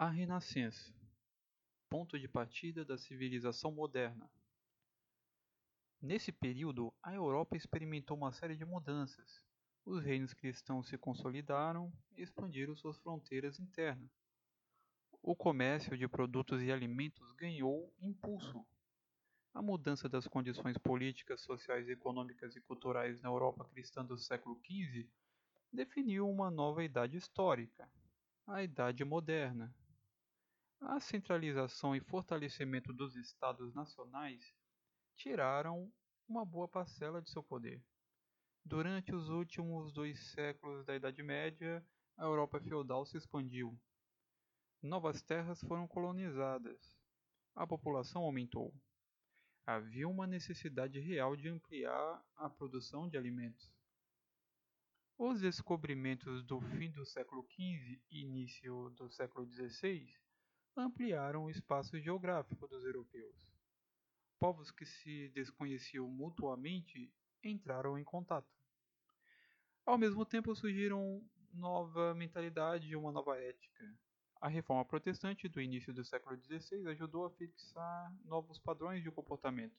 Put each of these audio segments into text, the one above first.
A Renascença Ponto de partida da civilização moderna. Nesse período, a Europa experimentou uma série de mudanças. Os reinos cristãos se consolidaram e expandiram suas fronteiras internas. O comércio de produtos e alimentos ganhou impulso. A mudança das condições políticas, sociais, econômicas e culturais na Europa cristã do século XV definiu uma nova idade histórica, a Idade Moderna. A centralização e fortalecimento dos estados nacionais tiraram uma boa parcela de seu poder. Durante os últimos dois séculos da Idade Média, a Europa feudal se expandiu. Novas terras foram colonizadas. A população aumentou. Havia uma necessidade real de ampliar a produção de alimentos. Os descobrimentos do fim do século XV e início do século XVI ampliaram o espaço geográfico dos europeus. Povos que se desconheciam mutuamente entraram em contato. Ao mesmo tempo surgiram nova mentalidade e uma nova ética. A reforma protestante do início do século XVI ajudou a fixar novos padrões de comportamento.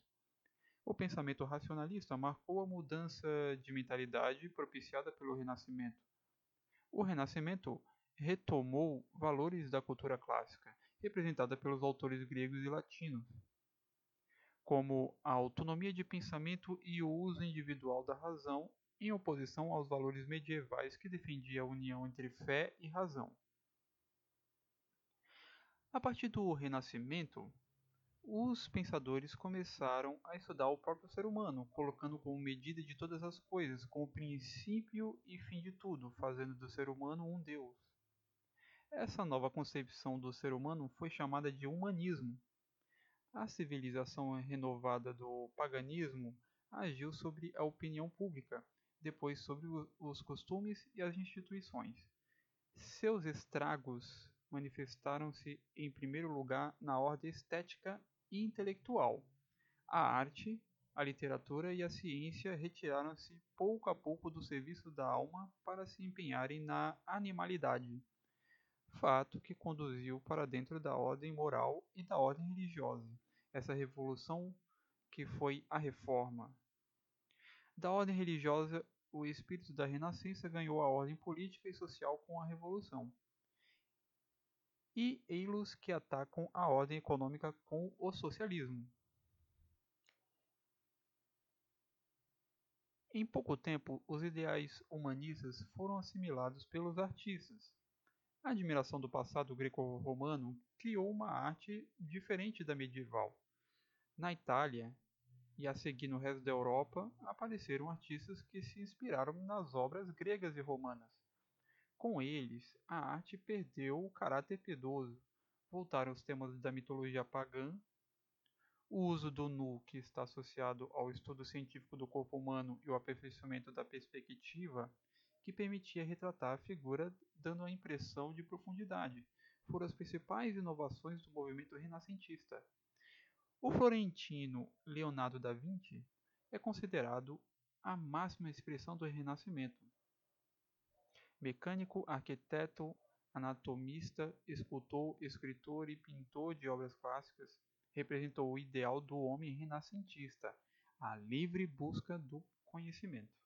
O pensamento racionalista marcou a mudança de mentalidade propiciada pelo Renascimento. O Renascimento retomou valores da cultura clássica representada pelos autores gregos e latinos, como a autonomia de pensamento e o uso individual da razão, em oposição aos valores medievais que defendiam a união entre fé e razão. A partir do Renascimento, os pensadores começaram a estudar o próprio ser humano, colocando como medida de todas as coisas, como princípio e fim de tudo, fazendo do ser humano um Deus. Essa nova concepção do ser humano foi chamada de humanismo. A civilização renovada do paganismo agiu sobre a opinião pública, depois sobre os costumes e as instituições. Seus estragos manifestaram-se em primeiro lugar na ordem estética e intelectual. A arte, a literatura e a ciência retiraram-se pouco a pouco do serviço da alma para se empenharem na animalidade fato que conduziu para dentro da ordem moral e da ordem religiosa, essa revolução que foi a reforma. Da ordem religiosa, o espírito da renascença ganhou a ordem política e social com a revolução. E eilos que atacam a ordem econômica com o socialismo. Em pouco tempo, os ideais humanistas foram assimilados pelos artistas, a admiração do passado greco-romano criou uma arte diferente da medieval. Na Itália, e a seguir no resto da Europa, apareceram artistas que se inspiraram nas obras gregas e romanas. Com eles, a arte perdeu o caráter piedoso, voltaram os temas da mitologia pagã, o uso do nu, que está associado ao estudo científico do corpo humano e o aperfeiçoamento da perspectiva, que permitia retratar a figura dando a impressão de profundidade, foram as principais inovações do movimento renascentista. O florentino Leonardo da Vinci é considerado a máxima expressão do Renascimento. Mecânico, arquiteto, anatomista, escultor, escritor e pintor de obras clássicas, representou o ideal do homem renascentista, a livre busca do conhecimento.